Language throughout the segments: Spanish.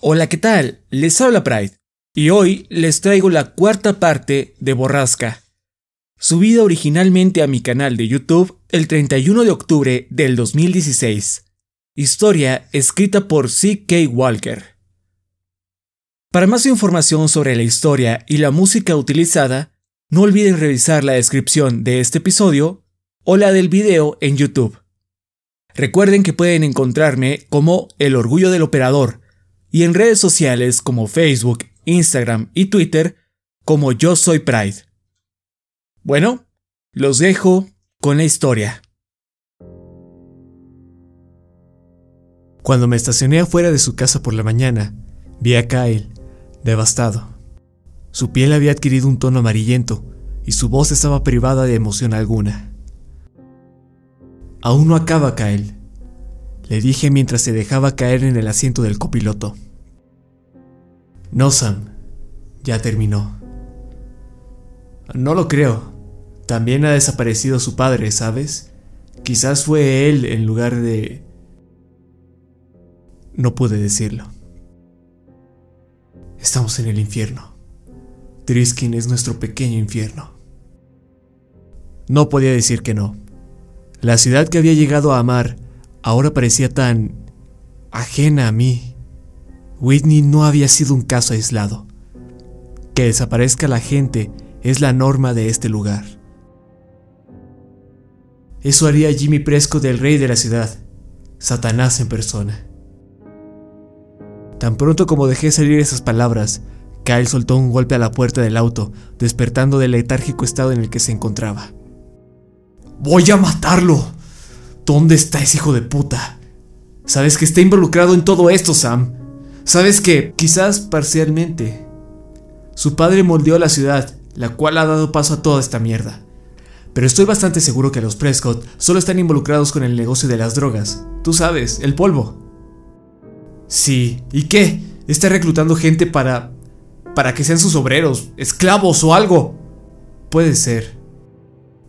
Hola, ¿qué tal? Les habla Pride y hoy les traigo la cuarta parte de Borrasca, subida originalmente a mi canal de YouTube el 31 de octubre del 2016. Historia escrita por C.K. Walker. Para más información sobre la historia y la música utilizada, no olviden revisar la descripción de este episodio o la del video en YouTube. Recuerden que pueden encontrarme como El Orgullo del Operador y en redes sociales como Facebook, Instagram y Twitter como Yo Soy Pride. Bueno, los dejo con la historia. Cuando me estacioné afuera de su casa por la mañana, vi a Kyle, devastado. Su piel había adquirido un tono amarillento y su voz estaba privada de emoción alguna. Aún no acaba, Kyle, le dije mientras se dejaba caer en el asiento del copiloto. No, Sam, ya terminó. No lo creo. También ha desaparecido su padre, ¿sabes? Quizás fue él en lugar de... No pude decirlo. Estamos en el infierno. Triskin es nuestro pequeño infierno. No podía decir que no. La ciudad que había llegado a amar ahora parecía tan ajena a mí. Whitney no había sido un caso aislado. Que desaparezca la gente es la norma de este lugar. Eso haría Jimmy Prescott del rey de la ciudad, Satanás en persona. Tan pronto como dejé salir esas palabras, Kyle soltó un golpe a la puerta del auto, despertando del letárgico estado en el que se encontraba. ¡Voy a matarlo! ¿Dónde está ese hijo de puta? Sabes que está involucrado en todo esto, Sam. Sabes que, quizás parcialmente, su padre moldeó la ciudad, la cual ha dado paso a toda esta mierda. Pero estoy bastante seguro que los Prescott solo están involucrados con el negocio de las drogas. Tú sabes, el polvo. Sí, ¿y qué? Está reclutando gente para... para que sean sus obreros, esclavos o algo. Puede ser.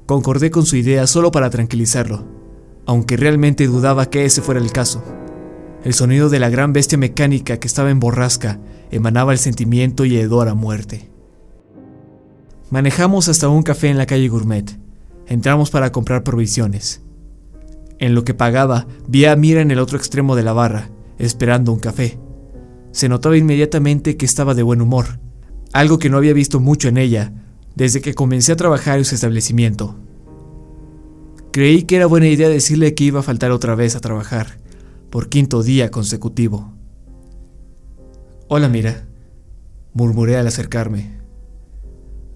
Concordé con su idea solo para tranquilizarlo, aunque realmente dudaba que ese fuera el caso. El sonido de la gran bestia mecánica que estaba en borrasca emanaba el sentimiento y hedor a muerte. Manejamos hasta un café en la calle Gourmet. Entramos para comprar provisiones. En lo que pagaba, vi a Mira en el otro extremo de la barra, esperando un café. Se notaba inmediatamente que estaba de buen humor, algo que no había visto mucho en ella desde que comencé a trabajar en su establecimiento. Creí que era buena idea decirle que iba a faltar otra vez a trabajar, por quinto día consecutivo. Hola, mira, murmuré al acercarme.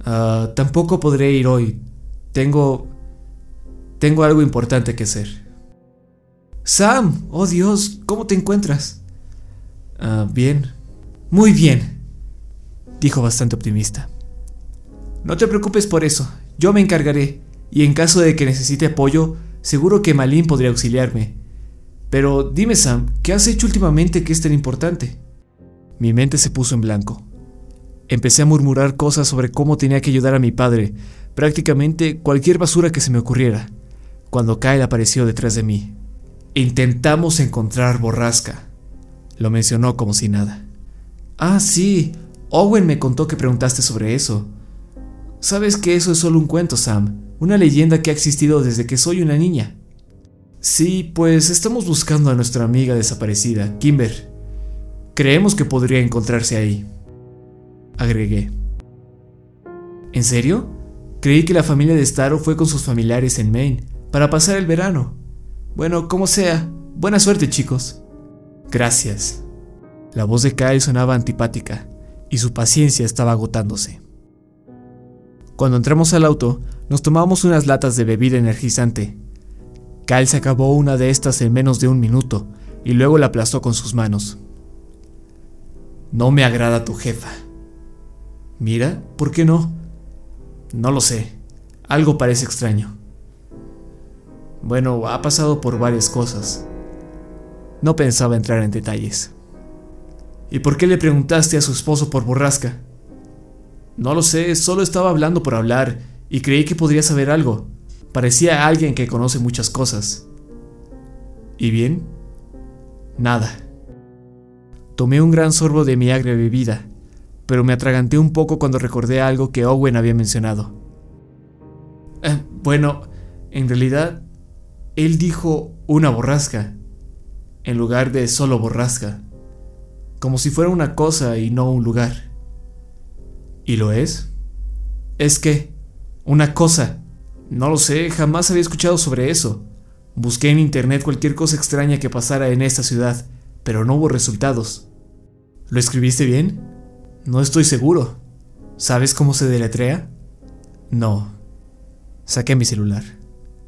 Ah, tampoco podré ir hoy. Tengo... Tengo algo importante que hacer. Sam, oh Dios, ¿cómo te encuentras? Ah, bien. Muy bien, dijo bastante optimista. No te preocupes por eso, yo me encargaré, y en caso de que necesite apoyo, seguro que Malin podría auxiliarme. Pero dime Sam, ¿qué has hecho últimamente que es tan importante? Mi mente se puso en blanco. Empecé a murmurar cosas sobre cómo tenía que ayudar a mi padre, prácticamente cualquier basura que se me ocurriera, cuando Kyle apareció detrás de mí. Intentamos encontrar borrasca. Lo mencionó como si nada. Ah, sí. Owen me contó que preguntaste sobre eso. Sabes que eso es solo un cuento, Sam. Una leyenda que ha existido desde que soy una niña. Sí, pues estamos buscando a nuestra amiga desaparecida, Kimber. Creemos que podría encontrarse ahí. Agregué. ¿En serio? Creí que la familia de Starro fue con sus familiares en Maine para pasar el verano. Bueno, como sea, buena suerte chicos. Gracias. La voz de Kyle sonaba antipática y su paciencia estaba agotándose. Cuando entramos al auto, nos tomamos unas latas de bebida energizante. Kyle se acabó una de estas en menos de un minuto y luego la aplastó con sus manos. No me agrada tu jefa. Mira, ¿por qué no? No lo sé. Algo parece extraño. Bueno, ha pasado por varias cosas. No pensaba entrar en detalles. ¿Y por qué le preguntaste a su esposo por borrasca? No lo sé, solo estaba hablando por hablar y creí que podría saber algo. Parecía alguien que conoce muchas cosas. ¿Y bien? Nada. Tomé un gran sorbo de mi agria bebida, pero me atraganté un poco cuando recordé algo que Owen había mencionado. Eh, bueno, en realidad, él dijo una borrasca, en lugar de solo borrasca, como si fuera una cosa y no un lugar. ¿Y lo es? ¿Es que? Una cosa. No lo sé, jamás había escuchado sobre eso. Busqué en internet cualquier cosa extraña que pasara en esta ciudad, pero no hubo resultados. ¿Lo escribiste bien? No estoy seguro. ¿Sabes cómo se deletrea? No. Saqué mi celular.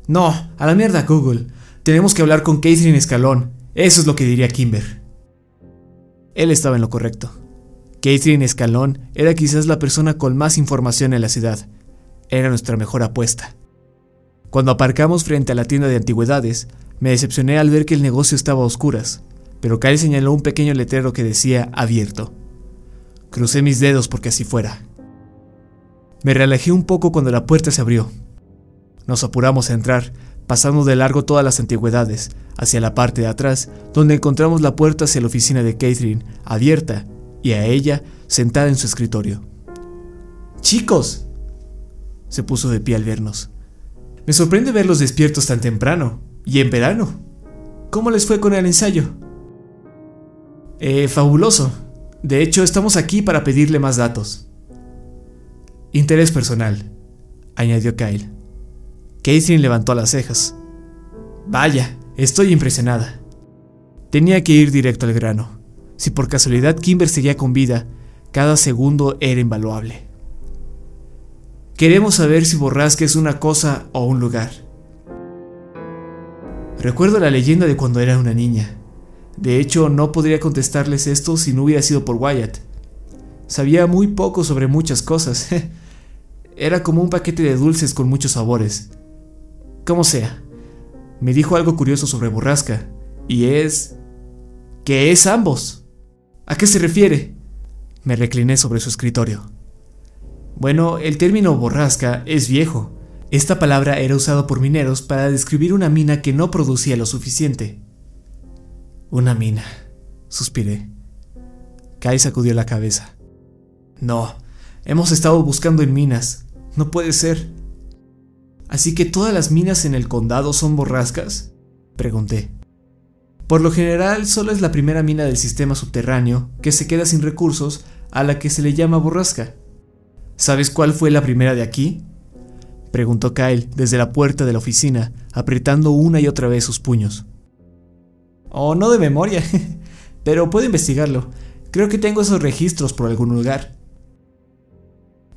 No, a la mierda Google. Tenemos que hablar con Catherine Escalón. Eso es lo que diría Kimber. Él estaba en lo correcto. Catherine Escalón era quizás la persona con más información en la ciudad. Era nuestra mejor apuesta. Cuando aparcamos frente a la tienda de antigüedades, me decepcioné al ver que el negocio estaba a oscuras, pero Kyle señaló un pequeño letrero que decía abierto. Crucé mis dedos porque así fuera. Me relajé un poco cuando la puerta se abrió. Nos apuramos a entrar, pasando de largo todas las antigüedades, hacia la parte de atrás, donde encontramos la puerta hacia la oficina de Catherine, abierta, y a ella sentada en su escritorio. ¡Chicos! Se puso de pie al vernos. Me sorprende verlos despiertos tan temprano, y en verano. ¿Cómo les fue con el ensayo? Eh, fabuloso. De hecho, estamos aquí para pedirle más datos. Interés personal, añadió Kyle. Catherine levantó las cejas. Vaya, estoy impresionada. Tenía que ir directo al grano. Si por casualidad Kimber seguía con vida, cada segundo era invaluable. Queremos saber si Borrasca es una cosa o un lugar. Recuerdo la leyenda de cuando era una niña. De hecho, no podría contestarles esto si no hubiera sido por Wyatt. Sabía muy poco sobre muchas cosas. Era como un paquete de dulces con muchos sabores. Como sea, me dijo algo curioso sobre borrasca, y es... que es ambos. ¿A qué se refiere? Me recliné sobre su escritorio. Bueno, el término borrasca es viejo. Esta palabra era usada por mineros para describir una mina que no producía lo suficiente. Una mina, suspiré. Kai sacudió la cabeza. No, hemos estado buscando en minas. No puede ser. ¿Así que todas las minas en el condado son borrascas? Pregunté. Por lo general, solo es la primera mina del sistema subterráneo que se queda sin recursos a la que se le llama borrasca. ¿Sabes cuál fue la primera de aquí? Preguntó Kyle desde la puerta de la oficina, apretando una y otra vez sus puños. O no de memoria, pero puedo investigarlo. Creo que tengo esos registros por algún lugar.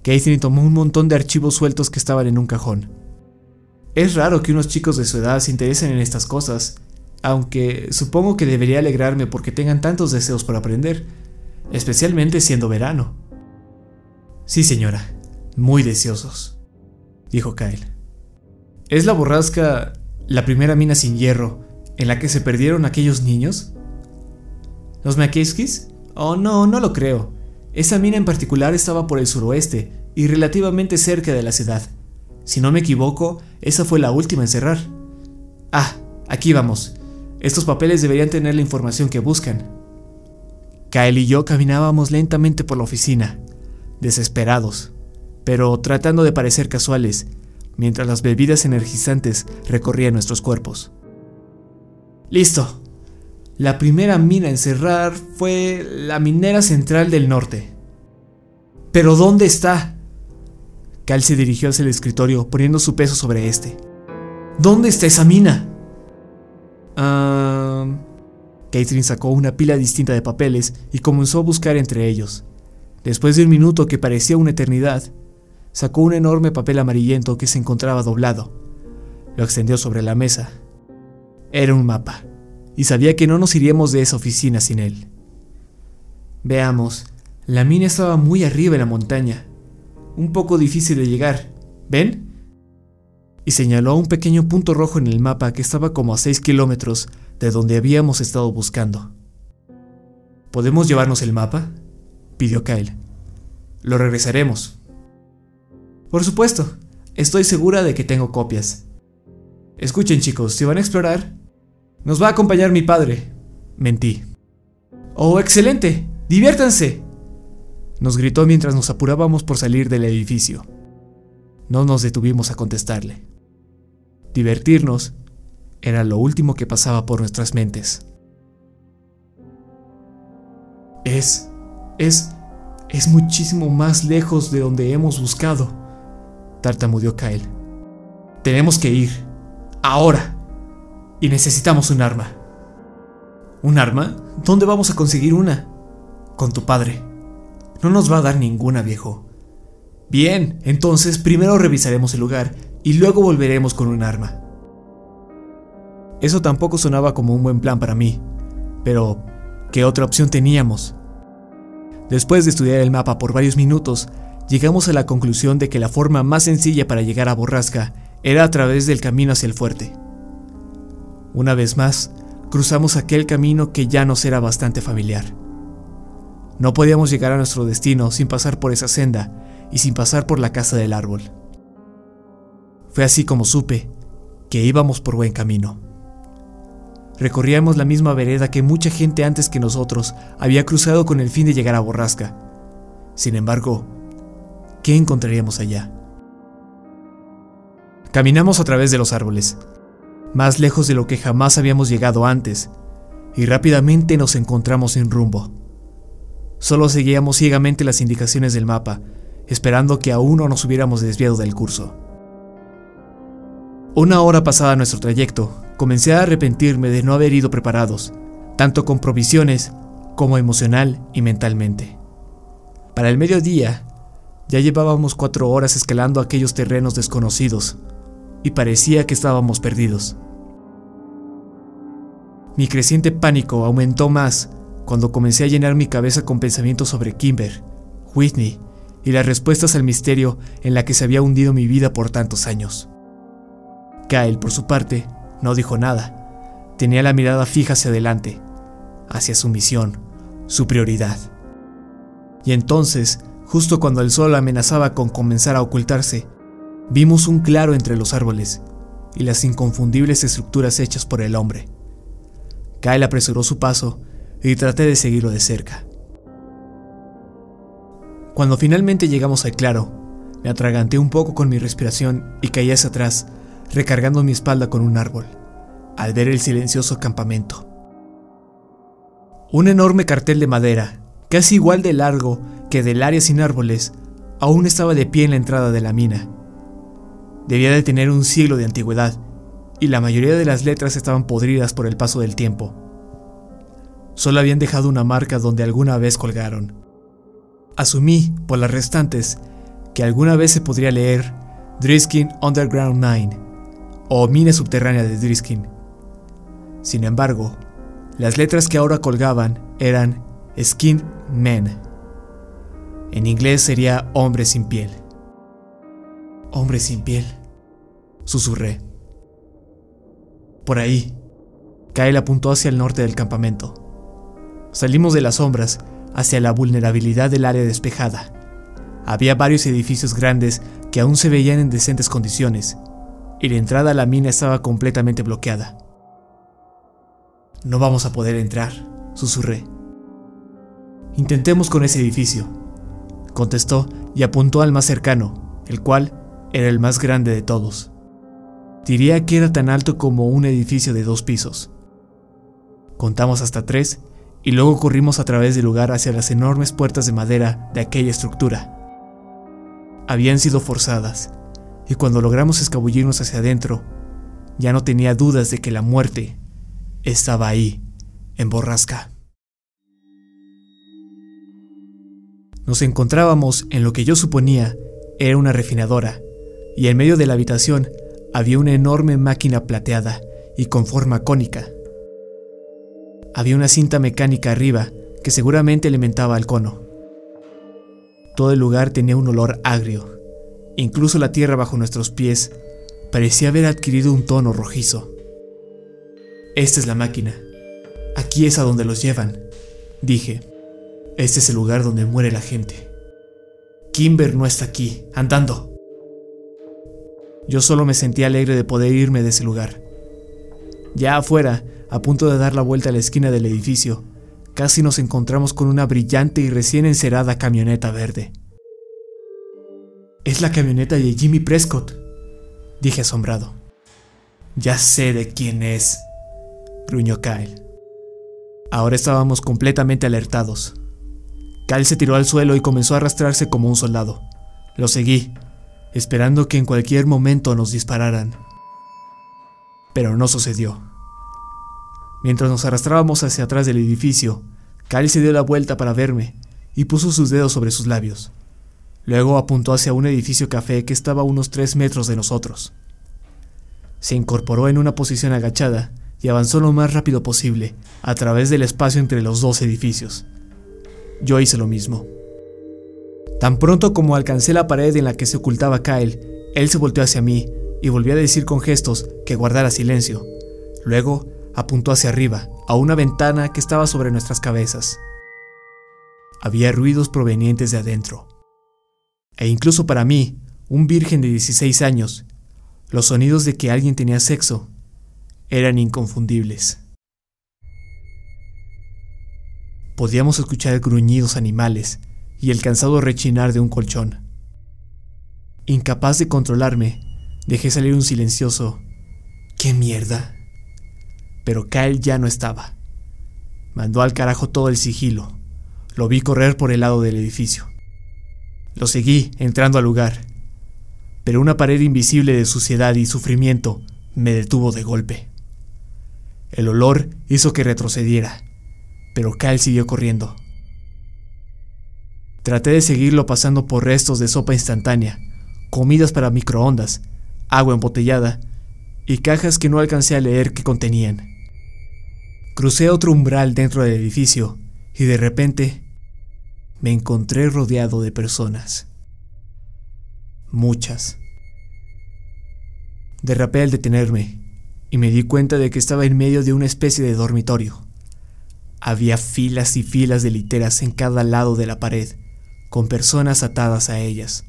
Catherine tomó un montón de archivos sueltos que estaban en un cajón. Es raro que unos chicos de su edad se interesen en estas cosas, aunque supongo que debería alegrarme porque tengan tantos deseos por aprender, especialmente siendo verano. Sí, señora, muy deseosos, dijo Kyle. ¿Es la borrasca la primera mina sin hierro en la que se perdieron aquellos niños? ¿Los Makiskis? Oh, no, no lo creo. Esa mina en particular estaba por el suroeste y relativamente cerca de la ciudad. Si no me equivoco, esa fue la última en cerrar. Ah, aquí vamos. Estos papeles deberían tener la información que buscan. Kyle y yo caminábamos lentamente por la oficina, desesperados, pero tratando de parecer casuales, mientras las bebidas energizantes recorrían nuestros cuerpos. Listo. La primera mina en cerrar fue la minera central del norte. ¿Pero dónde está? Cal se dirigió hacia el escritorio poniendo su peso sobre este. ¿Dónde está esa mina? Ah... Catherine sacó una pila distinta de papeles y comenzó a buscar entre ellos. Después de un minuto que parecía una eternidad, sacó un enorme papel amarillento que se encontraba doblado. Lo extendió sobre la mesa era un mapa, y sabía que no nos iríamos de esa oficina sin él. Veamos, la mina estaba muy arriba en la montaña, un poco difícil de llegar. ¿Ven? Y señaló un pequeño punto rojo en el mapa que estaba como a 6 kilómetros de donde habíamos estado buscando. ¿Podemos llevarnos el mapa? Pidió Kyle. Lo regresaremos. Por supuesto, estoy segura de que tengo copias. Escuchen chicos, si van a explorar, nos va a acompañar mi padre. Mentí. ¡Oh, excelente! ¡Diviértanse! Nos gritó mientras nos apurábamos por salir del edificio. No nos detuvimos a contestarle. Divertirnos era lo último que pasaba por nuestras mentes. Es, es, es muchísimo más lejos de donde hemos buscado, tartamudeó Kyle. Tenemos que ir, ahora, y necesitamos un arma. ¿Un arma? ¿Dónde vamos a conseguir una? Con tu padre. No nos va a dar ninguna, viejo. Bien, entonces primero revisaremos el lugar y luego volveremos con un arma. Eso tampoco sonaba como un buen plan para mí, pero ¿qué otra opción teníamos? Después de estudiar el mapa por varios minutos, llegamos a la conclusión de que la forma más sencilla para llegar a Borrasca era a través del camino hacia el fuerte. Una vez más, cruzamos aquel camino que ya nos era bastante familiar. No podíamos llegar a nuestro destino sin pasar por esa senda y sin pasar por la casa del árbol. Fue así como supe que íbamos por buen camino. Recorríamos la misma vereda que mucha gente antes que nosotros había cruzado con el fin de llegar a Borrasca. Sin embargo, ¿qué encontraríamos allá? Caminamos a través de los árboles, más lejos de lo que jamás habíamos llegado antes, y rápidamente nos encontramos sin rumbo. Solo seguíamos ciegamente las indicaciones del mapa, esperando que aún no nos hubiéramos desviado del curso. Una hora pasada nuestro trayecto, comencé a arrepentirme de no haber ido preparados, tanto con provisiones como emocional y mentalmente. Para el mediodía, ya llevábamos cuatro horas escalando aquellos terrenos desconocidos, y parecía que estábamos perdidos. Mi creciente pánico aumentó más cuando comencé a llenar mi cabeza con pensamientos sobre Kimber, Whitney y las respuestas al misterio en la que se había hundido mi vida por tantos años. Kyle, por su parte, no dijo nada. Tenía la mirada fija hacia adelante, hacia su misión, su prioridad. Y entonces, justo cuando el sol amenazaba con comenzar a ocultarse, vimos un claro entre los árboles y las inconfundibles estructuras hechas por el hombre. Kyle apresuró su paso y traté de seguirlo de cerca. Cuando finalmente llegamos al claro, me atraganté un poco con mi respiración y caí hacia atrás, recargando mi espalda con un árbol, al ver el silencioso campamento. Un enorme cartel de madera, casi igual de largo que del área sin árboles, aún estaba de pie en la entrada de la mina. Debía de tener un siglo de antigüedad, y la mayoría de las letras estaban podridas por el paso del tiempo. Solo habían dejado una marca donde alguna vez colgaron. Asumí, por las restantes, que alguna vez se podría leer Driskin Underground 9 o Mina Subterránea de Driskin. Sin embargo, las letras que ahora colgaban eran Skin Men. En inglés sería hombre sin piel. Hombre sin piel, susurré. Por ahí, Kyle apuntó hacia el norte del campamento. Salimos de las sombras hacia la vulnerabilidad del área despejada. Había varios edificios grandes que aún se veían en decentes condiciones, y la entrada a la mina estaba completamente bloqueada. No vamos a poder entrar, susurré. Intentemos con ese edificio, contestó y apuntó al más cercano, el cual era el más grande de todos. Diría que era tan alto como un edificio de dos pisos. Contamos hasta tres y luego corrimos a través del lugar hacia las enormes puertas de madera de aquella estructura. Habían sido forzadas, y cuando logramos escabullirnos hacia adentro, ya no tenía dudas de que la muerte estaba ahí, en borrasca. Nos encontrábamos en lo que yo suponía era una refinadora, y en medio de la habitación había una enorme máquina plateada y con forma cónica. Había una cinta mecánica arriba que seguramente alimentaba al cono. Todo el lugar tenía un olor agrio. Incluso la tierra bajo nuestros pies parecía haber adquirido un tono rojizo. Esta es la máquina. Aquí es a donde los llevan, dije. Este es el lugar donde muere la gente. Kimber no está aquí, andando. Yo solo me sentía alegre de poder irme de ese lugar. Ya afuera, a punto de dar la vuelta a la esquina del edificio, casi nos encontramos con una brillante y recién encerada camioneta verde. Es la camioneta de Jimmy Prescott, dije asombrado. Ya sé de quién es, gruñó Kyle. Ahora estábamos completamente alertados. Kyle se tiró al suelo y comenzó a arrastrarse como un soldado. Lo seguí, esperando que en cualquier momento nos dispararan. Pero no sucedió. Mientras nos arrastrábamos hacia atrás del edificio, Kyle se dio la vuelta para verme y puso sus dedos sobre sus labios. Luego apuntó hacia un edificio café que estaba a unos tres metros de nosotros. Se incorporó en una posición agachada y avanzó lo más rápido posible a través del espacio entre los dos edificios. Yo hice lo mismo. Tan pronto como alcancé la pared en la que se ocultaba Kyle, él se volteó hacia mí y volvió a decir con gestos que guardara silencio. Luego apuntó hacia arriba, a una ventana que estaba sobre nuestras cabezas. Había ruidos provenientes de adentro. E incluso para mí, un virgen de 16 años, los sonidos de que alguien tenía sexo eran inconfundibles. Podíamos escuchar gruñidos animales y el cansado rechinar de un colchón. Incapaz de controlarme, dejé salir un silencioso ¿Qué mierda? Pero Kyle ya no estaba. Mandó al carajo todo el sigilo. Lo vi correr por el lado del edificio. Lo seguí entrando al lugar, pero una pared invisible de suciedad y sufrimiento me detuvo de golpe. El olor hizo que retrocediera, pero Kyle siguió corriendo. Traté de seguirlo pasando por restos de sopa instantánea, comidas para microondas, agua embotellada y cajas que no alcancé a leer qué contenían. Crucé otro umbral dentro del edificio y de repente me encontré rodeado de personas. Muchas. Derrapé al detenerme y me di cuenta de que estaba en medio de una especie de dormitorio. Había filas y filas de literas en cada lado de la pared, con personas atadas a ellas.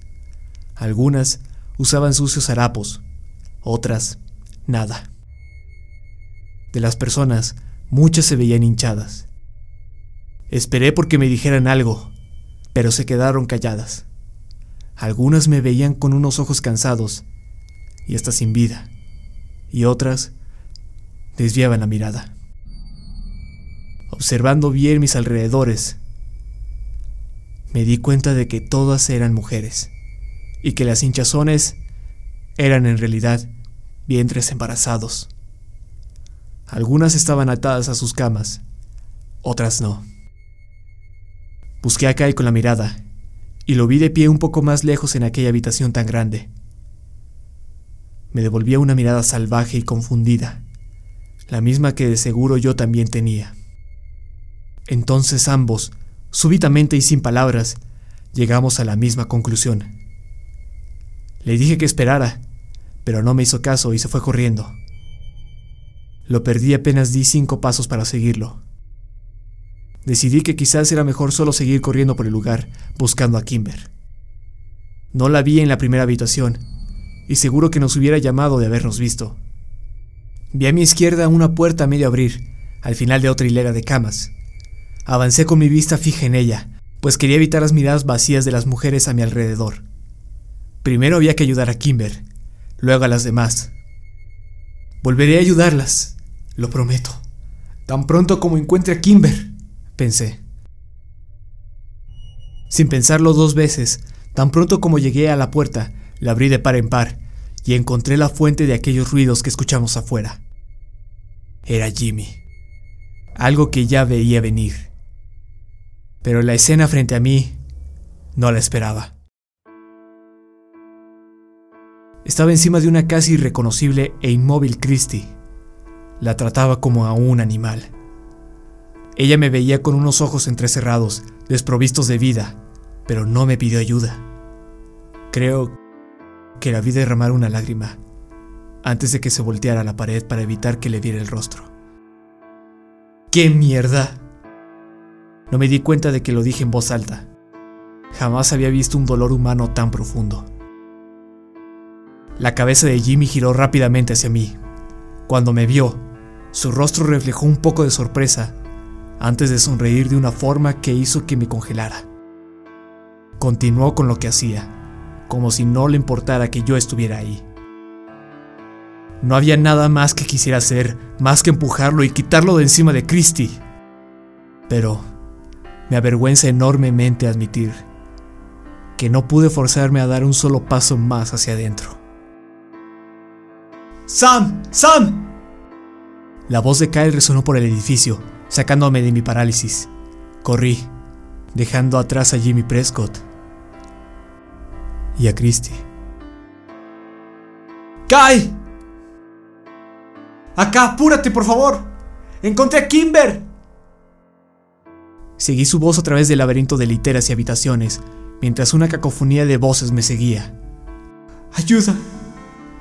Algunas usaban sucios harapos, otras nada. De las personas, muchas se veían hinchadas. Esperé porque me dijeran algo, pero se quedaron calladas. Algunas me veían con unos ojos cansados y hasta sin vida, y otras desviaban la mirada. Observando bien mis alrededores, me di cuenta de que todas eran mujeres y que las hinchazones eran en realidad vientres embarazados. Algunas estaban atadas a sus camas, otras no. Busqué a Kai con la mirada y lo vi de pie un poco más lejos en aquella habitación tan grande. Me devolvía una mirada salvaje y confundida, la misma que de seguro yo también tenía. Entonces ambos, súbitamente y sin palabras, llegamos a la misma conclusión. Le dije que esperara, pero no me hizo caso y se fue corriendo. Lo perdí apenas di cinco pasos para seguirlo. Decidí que quizás era mejor solo seguir corriendo por el lugar, buscando a Kimber. No la vi en la primera habitación, y seguro que nos hubiera llamado de habernos visto. Vi a mi izquierda una puerta medio abrir, al final de otra hilera de camas. Avancé con mi vista fija en ella, pues quería evitar las miradas vacías de las mujeres a mi alrededor. Primero había que ayudar a Kimber, luego a las demás. Volveré a ayudarlas, lo prometo, tan pronto como encuentre a Kimber pensé. Sin pensarlo dos veces, tan pronto como llegué a la puerta, la abrí de par en par y encontré la fuente de aquellos ruidos que escuchamos afuera. Era Jimmy. Algo que ya veía venir. Pero la escena frente a mí no la esperaba. Estaba encima de una casi irreconocible e inmóvil Christie. La trataba como a un animal. Ella me veía con unos ojos entrecerrados, desprovistos de vida, pero no me pidió ayuda. Creo que la vi derramar una lágrima antes de que se volteara a la pared para evitar que le viera el rostro. ¡Qué mierda! No me di cuenta de que lo dije en voz alta. Jamás había visto un dolor humano tan profundo. La cabeza de Jimmy giró rápidamente hacia mí. Cuando me vio, su rostro reflejó un poco de sorpresa antes de sonreír de una forma que hizo que me congelara. Continuó con lo que hacía, como si no le importara que yo estuviera ahí. No había nada más que quisiera hacer, más que empujarlo y quitarlo de encima de Christie. Pero me avergüenza enormemente admitir que no pude forzarme a dar un solo paso más hacia adentro. ¡Sam! ¡Sam! La voz de Kyle resonó por el edificio, sacándome de mi parálisis. Corrí, dejando atrás a Jimmy Prescott y a Christie. ¡Kyle! ¡Acá, apúrate, por favor! ¡Encontré a Kimber! Seguí su voz a través del laberinto de literas y habitaciones, mientras una cacofonía de voces me seguía. ¡Ayuda!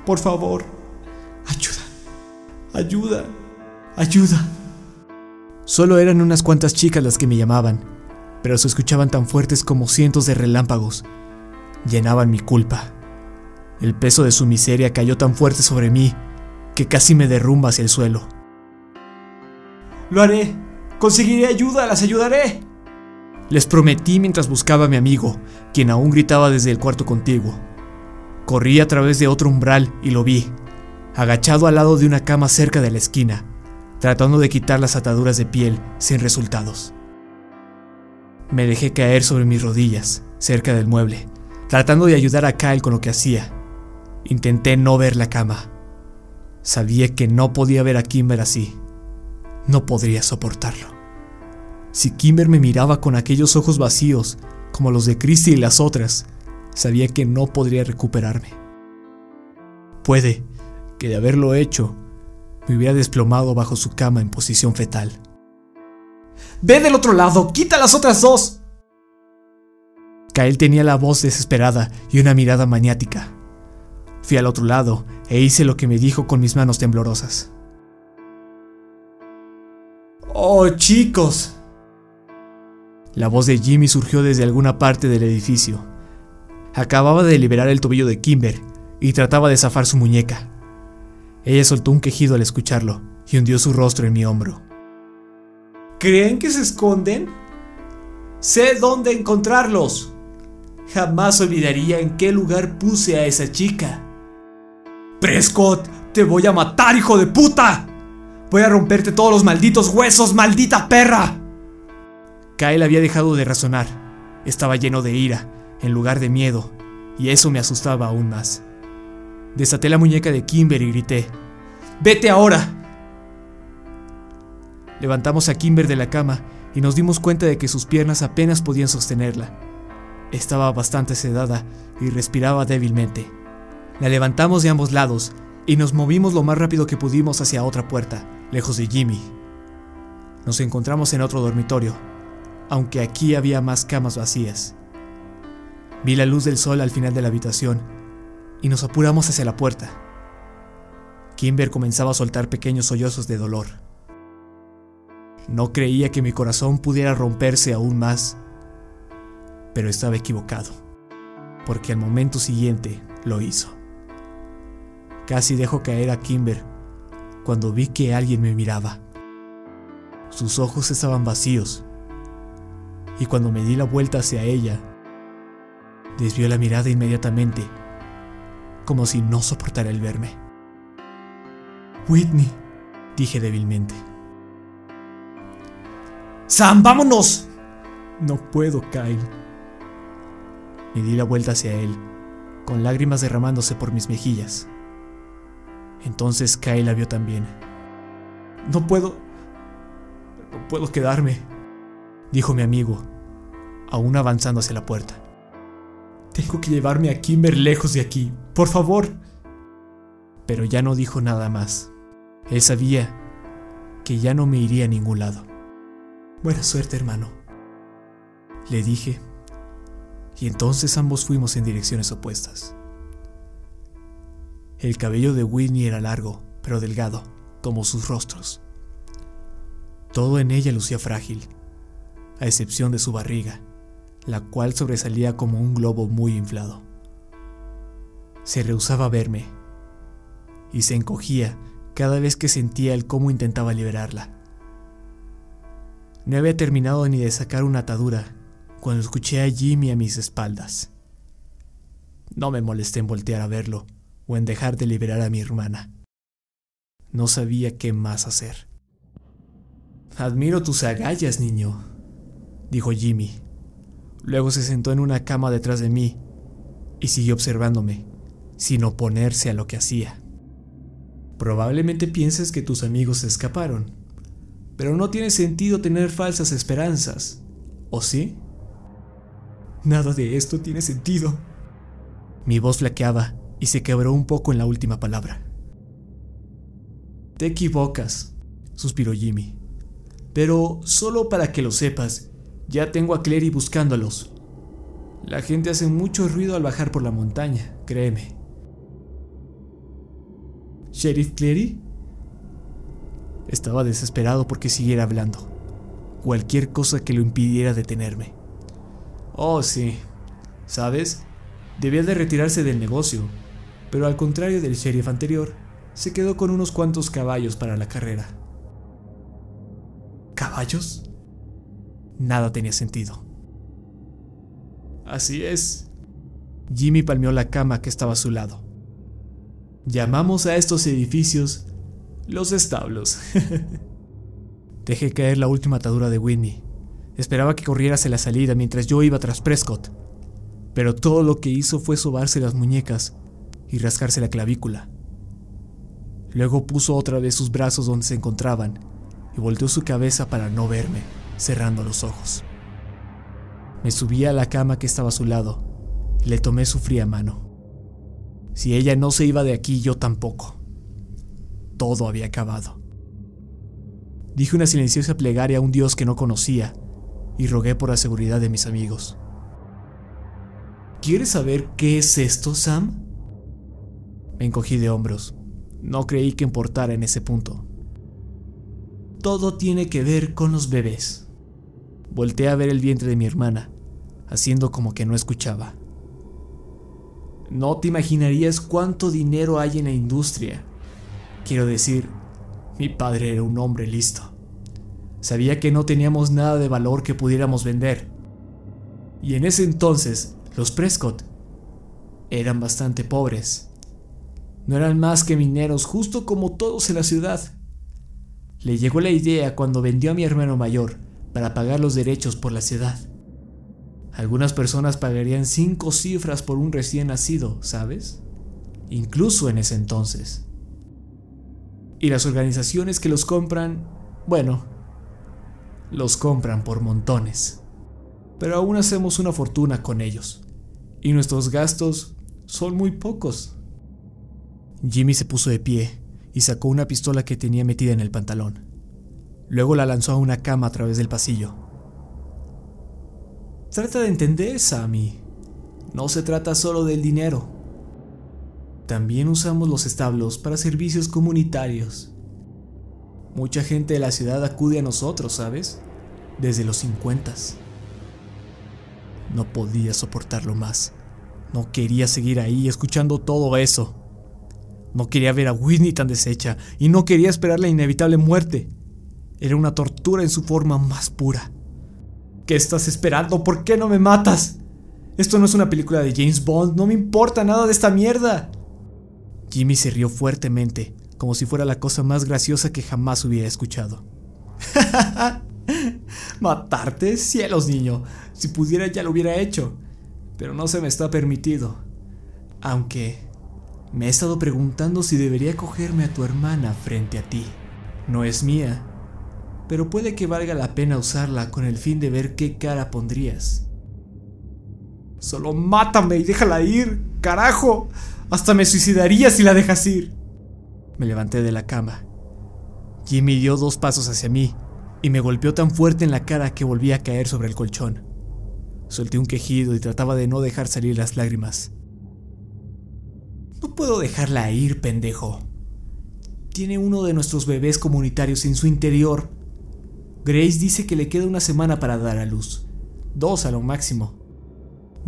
¡Por favor! ¡Ayuda! ¡Ayuda! ¡Ayuda! Solo eran unas cuantas chicas las que me llamaban, pero se escuchaban tan fuertes como cientos de relámpagos. Llenaban mi culpa. El peso de su miseria cayó tan fuerte sobre mí que casi me derrumba hacia el suelo. Lo haré. Conseguiré ayuda, las ayudaré. Les prometí mientras buscaba a mi amigo, quien aún gritaba desde el cuarto contiguo. Corrí a través de otro umbral y lo vi, agachado al lado de una cama cerca de la esquina, tratando de quitar las ataduras de piel sin resultados. Me dejé caer sobre mis rodillas, cerca del mueble, tratando de ayudar a Kyle con lo que hacía. Intenté no ver la cama. Sabía que no podía ver a Kimber así. No podría soportarlo. Si Kimber me miraba con aquellos ojos vacíos, como los de Christie y las otras, sabía que no podría recuperarme. Puede que de haberlo hecho, me hubiera desplomado bajo su cama en posición fetal. ¡Ve del otro lado! ¡Quita las otras dos! Kyle tenía la voz desesperada y una mirada maniática. Fui al otro lado e hice lo que me dijo con mis manos temblorosas. ¡Oh, chicos! La voz de Jimmy surgió desde alguna parte del edificio. Acababa de liberar el tobillo de Kimber y trataba de zafar su muñeca. Ella soltó un quejido al escucharlo y hundió su rostro en mi hombro. ¿Creen que se esconden? Sé dónde encontrarlos. Jamás olvidaría en qué lugar puse a esa chica. Prescott, te voy a matar, hijo de puta. Voy a romperte todos los malditos huesos, maldita perra. Kyle había dejado de razonar. Estaba lleno de ira, en lugar de miedo, y eso me asustaba aún más. Desaté la muñeca de Kimber y grité, ¡Vete ahora! Levantamos a Kimber de la cama y nos dimos cuenta de que sus piernas apenas podían sostenerla. Estaba bastante sedada y respiraba débilmente. La levantamos de ambos lados y nos movimos lo más rápido que pudimos hacia otra puerta, lejos de Jimmy. Nos encontramos en otro dormitorio, aunque aquí había más camas vacías. Vi la luz del sol al final de la habitación y nos apuramos hacia la puerta. Kimber comenzaba a soltar pequeños sollozos de dolor. No creía que mi corazón pudiera romperse aún más, pero estaba equivocado, porque al momento siguiente lo hizo. Casi dejo caer a Kimber cuando vi que alguien me miraba. Sus ojos estaban vacíos y cuando me di la vuelta hacia ella, desvió la mirada inmediatamente, como si no soportara el verme. Whitney, dije débilmente. Sam, vámonos. No puedo, Kyle. Me di la vuelta hacia él, con lágrimas derramándose por mis mejillas. Entonces Kyle la vio también. No puedo... No puedo quedarme, dijo mi amigo, aún avanzando hacia la puerta. Tengo que llevarme a Kimber lejos de aquí, por favor. Pero ya no dijo nada más. Él sabía que ya no me iría a ningún lado. Buena suerte, hermano. Le dije, y entonces ambos fuimos en direcciones opuestas. El cabello de Whitney era largo, pero delgado, como sus rostros. Todo en ella lucía frágil, a excepción de su barriga, la cual sobresalía como un globo muy inflado. Se rehusaba a verme y se encogía cada vez que sentía el cómo intentaba liberarla. No había terminado ni de sacar una atadura cuando escuché a Jimmy a mis espaldas. No me molesté en voltear a verlo o en dejar de liberar a mi hermana. No sabía qué más hacer. Admiro tus agallas, niño, dijo Jimmy. Luego se sentó en una cama detrás de mí y siguió observándome, sin oponerse a lo que hacía. Probablemente pienses que tus amigos se escaparon, pero no tiene sentido tener falsas esperanzas, ¿o sí? Nada de esto tiene sentido. Mi voz flaqueaba y se quebró un poco en la última palabra. Te equivocas, suspiró Jimmy. Pero solo para que lo sepas, ya tengo a Clary buscándolos. La gente hace mucho ruido al bajar por la montaña, créeme. ¿Sheriff Clary? Estaba desesperado porque siguiera hablando. Cualquier cosa que lo impidiera detenerme. Oh, sí. ¿Sabes? Debía de retirarse del negocio, pero al contrario del sheriff anterior, se quedó con unos cuantos caballos para la carrera. ¿Caballos? Nada tenía sentido. Así es. Jimmy palmeó la cama que estaba a su lado. Llamamos a estos edificios los establos. Dejé caer la última atadura de Whitney. Esperaba que corriera hacia la salida mientras yo iba tras Prescott. Pero todo lo que hizo fue sobarse las muñecas y rascarse la clavícula. Luego puso otra vez sus brazos donde se encontraban y volteó su cabeza para no verme, cerrando los ojos. Me subí a la cama que estaba a su lado y le tomé su fría mano. Si ella no se iba de aquí, yo tampoco. Todo había acabado. Dije una silenciosa plegaria a un Dios que no conocía y rogué por la seguridad de mis amigos. ¿Quieres saber qué es esto, Sam? Me encogí de hombros. No creí que importara en ese punto. Todo tiene que ver con los bebés. Volté a ver el vientre de mi hermana, haciendo como que no escuchaba. No te imaginarías cuánto dinero hay en la industria. Quiero decir, mi padre era un hombre listo. Sabía que no teníamos nada de valor que pudiéramos vender. Y en ese entonces, los Prescott eran bastante pobres. No eran más que mineros, justo como todos en la ciudad. Le llegó la idea cuando vendió a mi hermano mayor para pagar los derechos por la ciudad. Algunas personas pagarían cinco cifras por un recién nacido, ¿sabes? Incluso en ese entonces. Y las organizaciones que los compran, bueno, los compran por montones. Pero aún hacemos una fortuna con ellos. Y nuestros gastos son muy pocos. Jimmy se puso de pie y sacó una pistola que tenía metida en el pantalón. Luego la lanzó a una cama a través del pasillo. Trata de entender, Sammy. No se trata solo del dinero. También usamos los establos para servicios comunitarios. Mucha gente de la ciudad acude a nosotros, ¿sabes? Desde los 50. No podía soportarlo más. No quería seguir ahí escuchando todo eso. No quería ver a Whitney tan deshecha y no quería esperar la inevitable muerte. Era una tortura en su forma más pura. ¿Qué estás esperando? ¿Por qué no me matas? Esto no es una película de James Bond, no me importa nada de esta mierda. Jimmy se rió fuertemente, como si fuera la cosa más graciosa que jamás hubiera escuchado. Matarte, cielos, niño. Si pudiera ya lo hubiera hecho. Pero no se me está permitido. Aunque me he estado preguntando si debería cogerme a tu hermana frente a ti. No es mía, pero puede que valga la pena usarla con el fin de ver qué cara pondrías. Solo mátame y déjala ir, carajo. Hasta me suicidaría si la dejas ir. Me levanté de la cama. Jimmy dio dos pasos hacia mí y me golpeó tan fuerte en la cara que volví a caer sobre el colchón. Solté un quejido y trataba de no dejar salir las lágrimas. No puedo dejarla ir, pendejo. Tiene uno de nuestros bebés comunitarios en su interior. Grace dice que le queda una semana para dar a luz. Dos a lo máximo.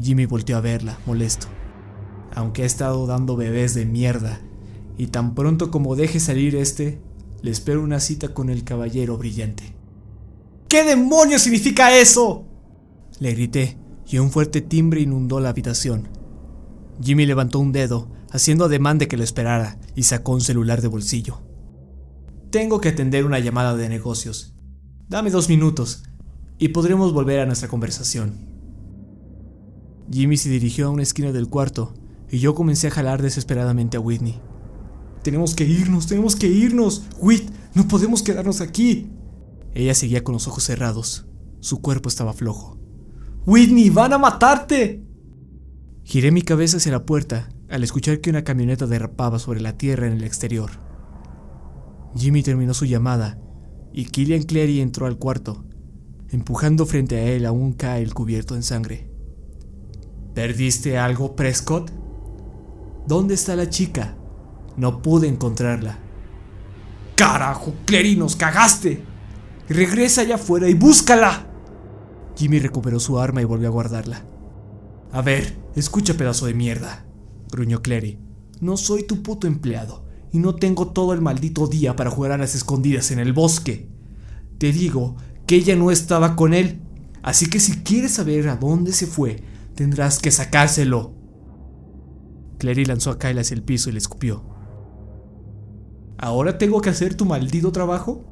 Jimmy volteó a verla, molesto. Aunque ha estado dando bebés de mierda. Y tan pronto como deje salir este, le espero una cita con el caballero brillante. ¿Qué demonios significa eso? Le grité y un fuerte timbre inundó la habitación. Jimmy levantó un dedo, haciendo ademán de que lo esperara, y sacó un celular de bolsillo. Tengo que atender una llamada de negocios. Dame dos minutos, y podremos volver a nuestra conversación. Jimmy se dirigió a una esquina del cuarto, y yo comencé a jalar desesperadamente a Whitney. Tenemos que irnos, tenemos que irnos. Whit, no podemos quedarnos aquí. Ella seguía con los ojos cerrados. Su cuerpo estaba flojo. Whitney, van a matarte. Giré mi cabeza hacia la puerta al escuchar que una camioneta derrapaba sobre la tierra en el exterior. Jimmy terminó su llamada y Killian Clary entró al cuarto, empujando frente a él a un Kyle cubierto en sangre. ¿Perdiste algo, Prescott? ¿Dónde está la chica? No pude encontrarla. ¡Carajo, Clary, nos cagaste! Regresa allá afuera y búscala. Jimmy recuperó su arma y volvió a guardarla. A ver, escucha pedazo de mierda, gruñó Clary. No soy tu puto empleado y no tengo todo el maldito día para jugar a las escondidas en el bosque. Te digo que ella no estaba con él, así que si quieres saber a dónde se fue, tendrás que sacárselo. Clary lanzó a Kyle hacia el piso y le escupió. ¿Ahora tengo que hacer tu maldito trabajo?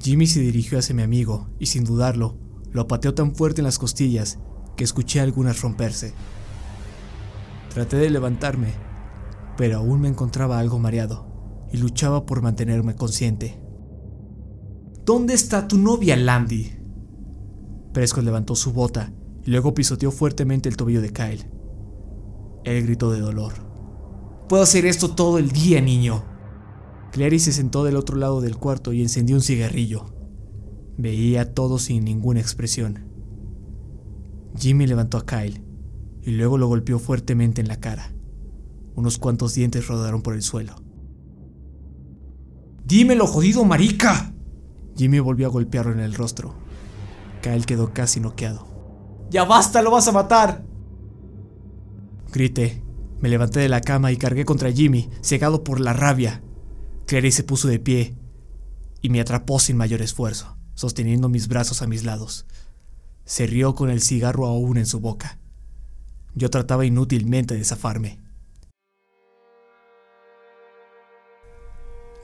Jimmy se dirigió hacia mi amigo y sin dudarlo, lo pateó tan fuerte en las costillas que escuché algunas romperse. Traté de levantarme, pero aún me encontraba algo mareado y luchaba por mantenerme consciente. ¿Dónde está tu novia, Landy? Prescott levantó su bota y luego pisoteó fuertemente el tobillo de Kyle. Él gritó de dolor. Puedo hacer esto todo el día, niño. Clary se sentó del otro lado del cuarto y encendió un cigarrillo. Veía todo sin ninguna expresión. Jimmy levantó a Kyle y luego lo golpeó fuertemente en la cara. Unos cuantos dientes rodaron por el suelo. ¡Dímelo, jodido marica! Jimmy volvió a golpearlo en el rostro. Kyle quedó casi noqueado. ¡Ya basta, lo vas a matar! Grité. Me levanté de la cama y cargué contra Jimmy, cegado por la rabia. Clary se puso de pie y me atrapó sin mayor esfuerzo sosteniendo mis brazos a mis lados. Se rió con el cigarro aún en su boca. Yo trataba inútilmente de zafarme.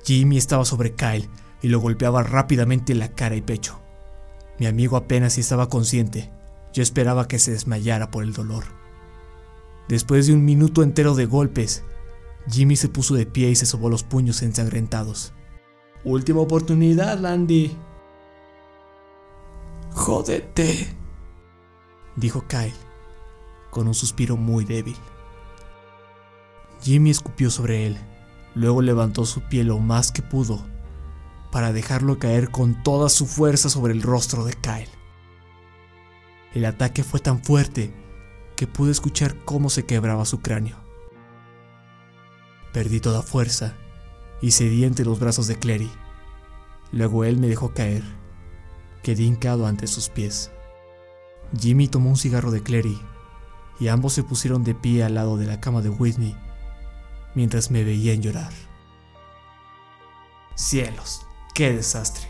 Jimmy estaba sobre Kyle y lo golpeaba rápidamente en la cara y pecho. Mi amigo apenas estaba consciente. Yo esperaba que se desmayara por el dolor. Después de un minuto entero de golpes, Jimmy se puso de pie y se sobó los puños ensangrentados. Última oportunidad, Landy, Jódete, dijo Kyle, con un suspiro muy débil. Jimmy escupió sobre él, luego levantó su pie lo más que pudo para dejarlo caer con toda su fuerza sobre el rostro de Kyle. El ataque fue tan fuerte que pude escuchar cómo se quebraba su cráneo. Perdí toda fuerza y cedí entre los brazos de Clary. Luego él me dejó caer Quedé hincado ante sus pies. Jimmy tomó un cigarro de Clary y ambos se pusieron de pie al lado de la cama de Whitney mientras me veían llorar. Cielos, qué desastre.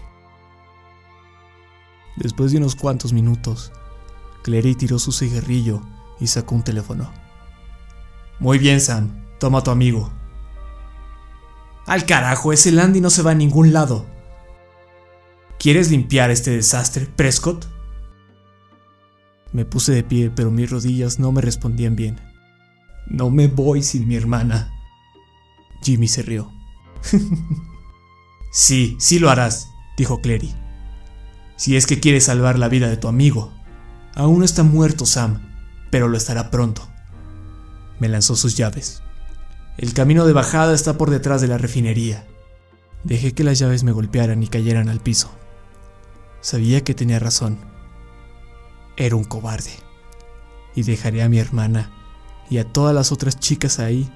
Después de unos cuantos minutos, Clary tiró su cigarrillo y sacó un teléfono. Muy bien, Sam, toma a tu amigo. Al carajo, ese Landy no se va a ningún lado. ¿Quieres limpiar este desastre, Prescott? Me puse de pie, pero mis rodillas no me respondían bien. No me voy sin mi hermana. Jimmy se rió. sí, sí lo harás, dijo Clary. Si es que quieres salvar la vida de tu amigo. Aún no está muerto Sam, pero lo estará pronto. Me lanzó sus llaves. El camino de bajada está por detrás de la refinería. Dejé que las llaves me golpearan y cayeran al piso. Sabía que tenía razón. Era un cobarde. Y dejaré a mi hermana y a todas las otras chicas ahí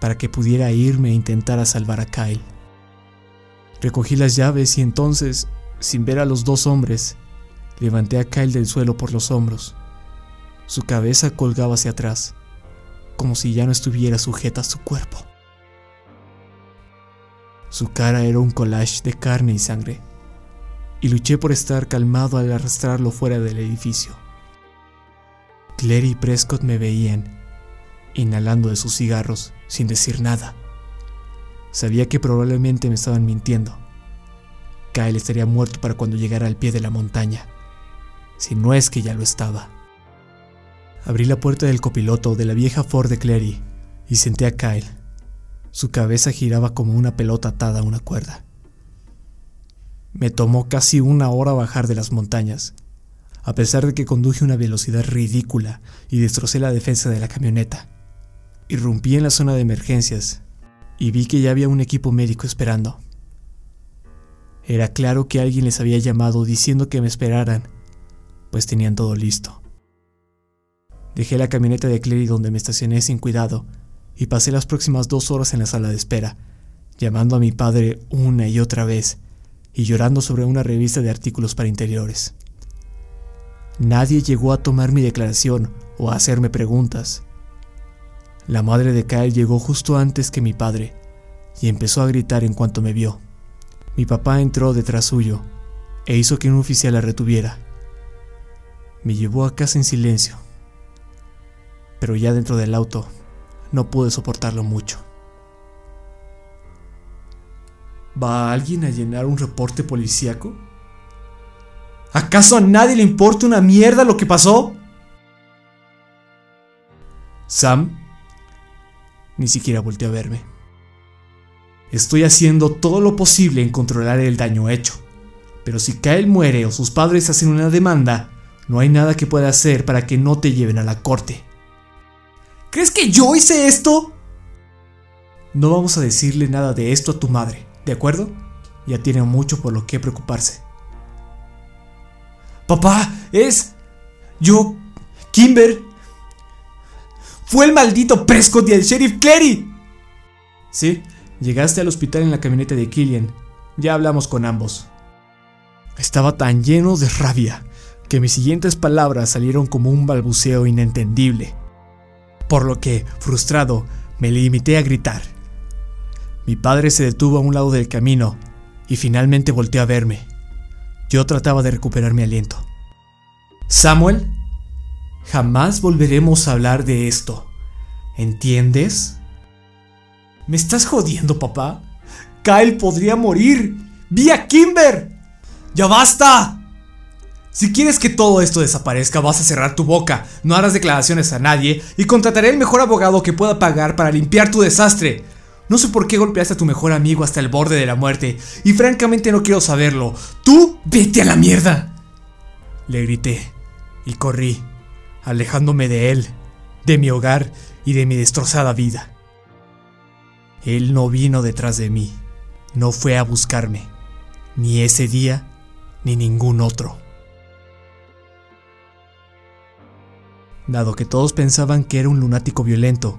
para que pudiera irme e intentar salvar a Kyle. Recogí las llaves y entonces, sin ver a los dos hombres, levanté a Kyle del suelo por los hombros. Su cabeza colgaba hacia atrás, como si ya no estuviera sujeta a su cuerpo. Su cara era un collage de carne y sangre y luché por estar calmado al arrastrarlo fuera del edificio. Clary y Prescott me veían, inhalando de sus cigarros sin decir nada. Sabía que probablemente me estaban mintiendo. Kyle estaría muerto para cuando llegara al pie de la montaña, si no es que ya lo estaba. Abrí la puerta del copiloto de la vieja Ford de Clary y senté a Kyle. Su cabeza giraba como una pelota atada a una cuerda. Me tomó casi una hora bajar de las montañas, a pesar de que conduje una velocidad ridícula y destrocé la defensa de la camioneta. Irrumpí en la zona de emergencias y vi que ya había un equipo médico esperando. Era claro que alguien les había llamado diciendo que me esperaran, pues tenían todo listo. Dejé la camioneta de Clary donde me estacioné sin cuidado y pasé las próximas dos horas en la sala de espera, llamando a mi padre una y otra vez y llorando sobre una revista de artículos para interiores. Nadie llegó a tomar mi declaración o a hacerme preguntas. La madre de Kyle llegó justo antes que mi padre y empezó a gritar en cuanto me vio. Mi papá entró detrás suyo e hizo que un oficial la retuviera. Me llevó a casa en silencio, pero ya dentro del auto no pude soportarlo mucho. ¿Va alguien a llenar un reporte policíaco? ¿Acaso a nadie le importa una mierda lo que pasó? Sam ni siquiera volteó a verme. Estoy haciendo todo lo posible en controlar el daño hecho, pero si Kyle muere o sus padres hacen una demanda, no hay nada que pueda hacer para que no te lleven a la corte. ¿Crees que yo hice esto? No vamos a decirle nada de esto a tu madre. ¿De acuerdo? Ya tiene mucho por lo que preocuparse. Papá, es... Yo... Kimber. Fue el maldito Prescott y el sheriff Clary. Sí, llegaste al hospital en la camioneta de Killian. Ya hablamos con ambos. Estaba tan lleno de rabia que mis siguientes palabras salieron como un balbuceo inentendible. Por lo que, frustrado, me limité a gritar. Mi padre se detuvo a un lado del camino y finalmente volteó a verme. Yo trataba de recuperar mi aliento. Samuel, jamás volveremos a hablar de esto. ¿Entiendes? ¿Me estás jodiendo, papá? Kyle podría morir. ¡Vi a Kimber! ¡Ya basta! Si quieres que todo esto desaparezca, vas a cerrar tu boca, no harás declaraciones a nadie y contrataré el mejor abogado que pueda pagar para limpiar tu desastre. No sé por qué golpeaste a tu mejor amigo hasta el borde de la muerte, y francamente no quiero saberlo. ¡Tú vete a la mierda! Le grité, y corrí, alejándome de él, de mi hogar y de mi destrozada vida. Él no vino detrás de mí, no fue a buscarme, ni ese día, ni ningún otro. Dado que todos pensaban que era un lunático violento,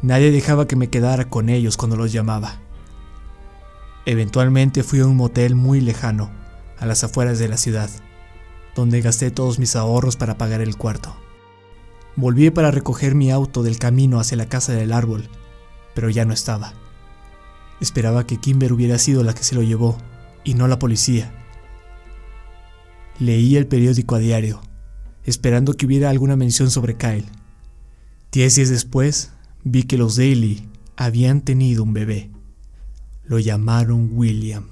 Nadie dejaba que me quedara con ellos cuando los llamaba. Eventualmente fui a un motel muy lejano, a las afueras de la ciudad, donde gasté todos mis ahorros para pagar el cuarto. Volví para recoger mi auto del camino hacia la casa del árbol, pero ya no estaba. Esperaba que Kimber hubiera sido la que se lo llevó, y no la policía. Leí el periódico a diario, esperando que hubiera alguna mención sobre Kyle. Diez días después, vi que los Daly habían tenido un bebé. Lo llamaron William.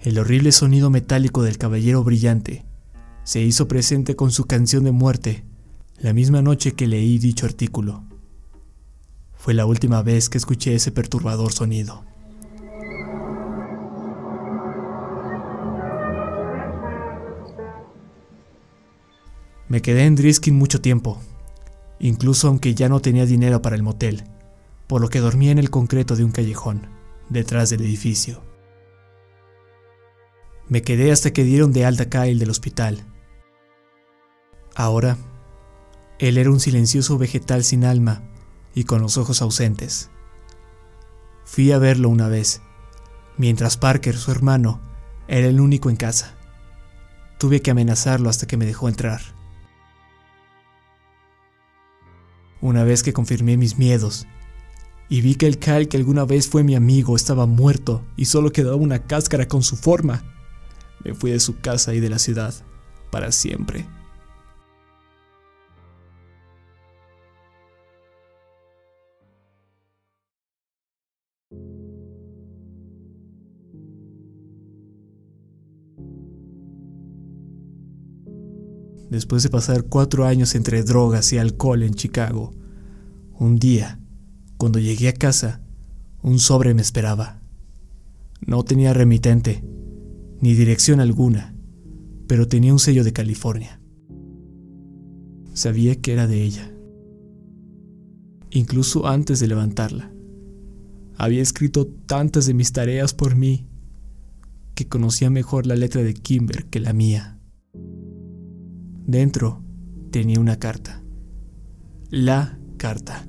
El horrible sonido metálico del caballero brillante se hizo presente con su canción de muerte la misma noche que leí dicho artículo. Fue la última vez que escuché ese perturbador sonido. Me quedé en Driskin mucho tiempo, incluso aunque ya no tenía dinero para el motel, por lo que dormía en el concreto de un callejón, detrás del edificio. Me quedé hasta que dieron de alta Kyle del hospital. Ahora, él era un silencioso vegetal sin alma y con los ojos ausentes. Fui a verlo una vez, mientras Parker, su hermano, era el único en casa. Tuve que amenazarlo hasta que me dejó entrar. Una vez que confirmé mis miedos, y vi que el Kyle que alguna vez fue mi amigo estaba muerto y solo quedaba una cáscara con su forma. Me fui de su casa y de la ciudad para siempre. Después de pasar cuatro años entre drogas y alcohol en Chicago, un día, cuando llegué a casa, un sobre me esperaba. No tenía remitente, ni dirección alguna, pero tenía un sello de California. Sabía que era de ella. Incluso antes de levantarla. Había escrito tantas de mis tareas por mí que conocía mejor la letra de Kimber que la mía. Dentro tenía una carta. La carta.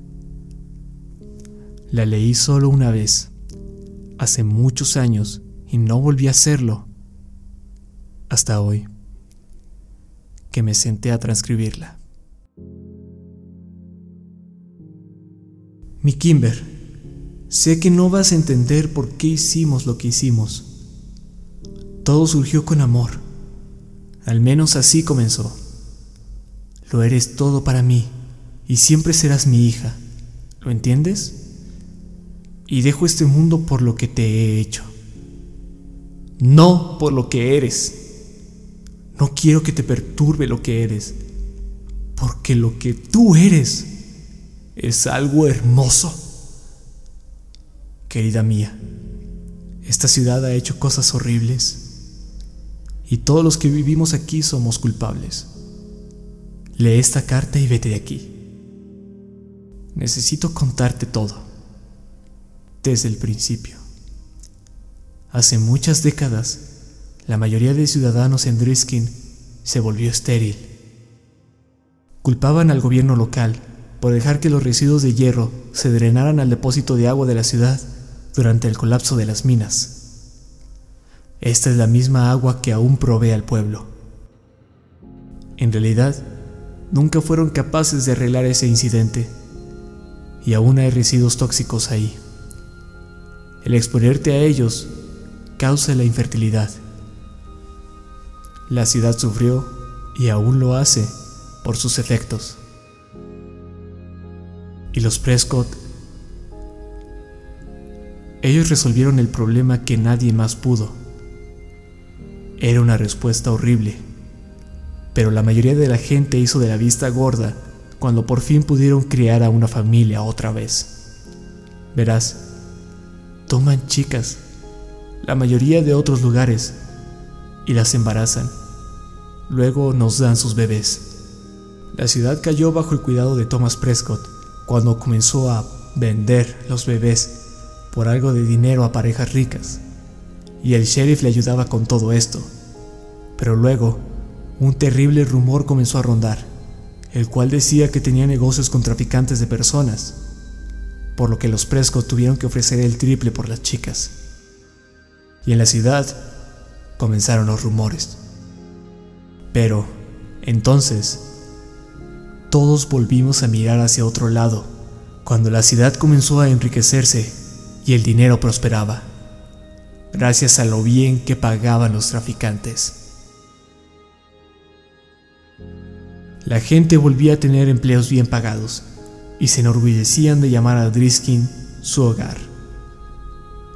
La leí solo una vez, hace muchos años, y no volví a hacerlo hasta hoy, que me senté a transcribirla. Mi Kimber, sé que no vas a entender por qué hicimos lo que hicimos. Todo surgió con amor, al menos así comenzó. Lo eres todo para mí y siempre serás mi hija. ¿Lo entiendes? Y dejo este mundo por lo que te he hecho. No por lo que eres. No quiero que te perturbe lo que eres. Porque lo que tú eres es algo hermoso. Querida mía, esta ciudad ha hecho cosas horribles. Y todos los que vivimos aquí somos culpables. Lee esta carta y vete de aquí. Necesito contarte todo, desde el principio. Hace muchas décadas, la mayoría de ciudadanos en Driskin se volvió estéril. Culpaban al gobierno local por dejar que los residuos de hierro se drenaran al depósito de agua de la ciudad durante el colapso de las minas. Esta es la misma agua que aún provee al pueblo. En realidad, nunca fueron capaces de arreglar ese incidente y aún hay residuos tóxicos ahí. El exponerte a ellos causa la infertilidad. La ciudad sufrió y aún lo hace por sus efectos. Y los Prescott, ellos resolvieron el problema que nadie más pudo. Era una respuesta horrible pero la mayoría de la gente hizo de la vista gorda cuando por fin pudieron criar a una familia otra vez. Verás, toman chicas, la mayoría de otros lugares, y las embarazan. Luego nos dan sus bebés. La ciudad cayó bajo el cuidado de Thomas Prescott cuando comenzó a vender los bebés por algo de dinero a parejas ricas. Y el sheriff le ayudaba con todo esto. Pero luego un terrible rumor comenzó a rondar, el cual decía que tenía negocios con traficantes de personas, por lo que los Prescott tuvieron que ofrecer el triple por las chicas. Y en la ciudad comenzaron los rumores. Pero, entonces, todos volvimos a mirar hacia otro lado, cuando la ciudad comenzó a enriquecerse y el dinero prosperaba, gracias a lo bien que pagaban los traficantes. La gente volvía a tener empleos bien pagados y se enorgullecían de llamar a Driskin su hogar.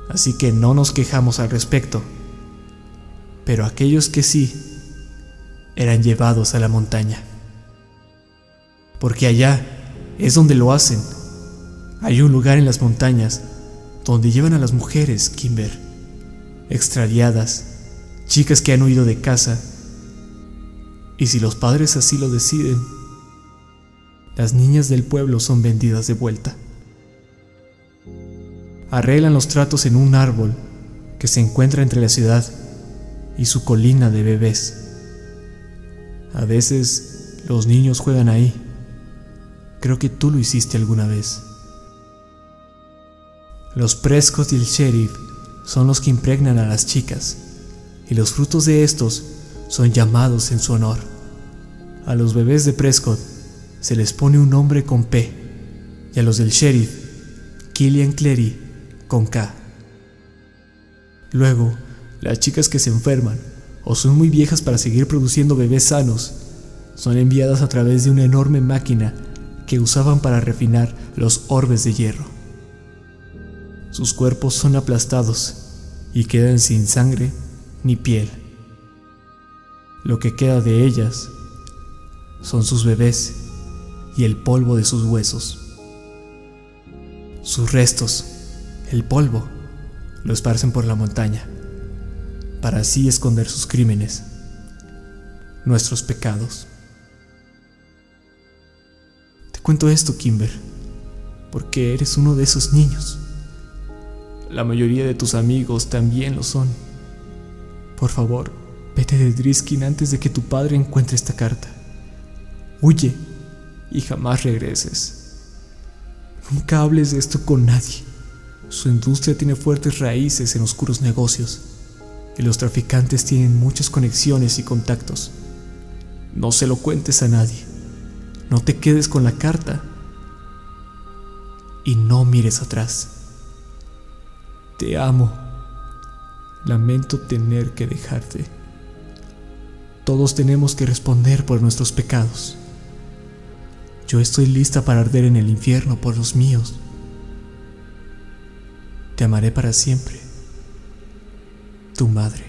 Así que no nos quejamos al respecto. Pero aquellos que sí, eran llevados a la montaña. Porque allá es donde lo hacen. Hay un lugar en las montañas donde llevan a las mujeres, Kimber, extraviadas, chicas que han huido de casa y si los padres así lo deciden, las niñas del pueblo son vendidas de vuelta. Arreglan los tratos en un árbol que se encuentra entre la ciudad y su colina de bebés. A veces los niños juegan ahí. Creo que tú lo hiciste alguna vez. Los Prescott y el sheriff son los que impregnan a las chicas, y los frutos de estos son llamados en su honor. A los bebés de Prescott se les pone un nombre con P y a los del sheriff Killian Clery con K. Luego, las chicas que se enferman o son muy viejas para seguir produciendo bebés sanos son enviadas a través de una enorme máquina que usaban para refinar los orbes de hierro. Sus cuerpos son aplastados y quedan sin sangre ni piel. Lo que queda de ellas son sus bebés y el polvo de sus huesos. Sus restos, el polvo, lo esparcen por la montaña, para así esconder sus crímenes, nuestros pecados. Te cuento esto, Kimber, porque eres uno de esos niños. La mayoría de tus amigos también lo son. Por favor, vete de Driskin antes de que tu padre encuentre esta carta. Huye y jamás regreses. Nunca hables de esto con nadie. Su industria tiene fuertes raíces en oscuros negocios y los traficantes tienen muchas conexiones y contactos. No se lo cuentes a nadie. No te quedes con la carta. Y no mires atrás. Te amo. Lamento tener que dejarte. Todos tenemos que responder por nuestros pecados. Yo estoy lista para arder en el infierno por los míos. Te amaré para siempre. Tu madre.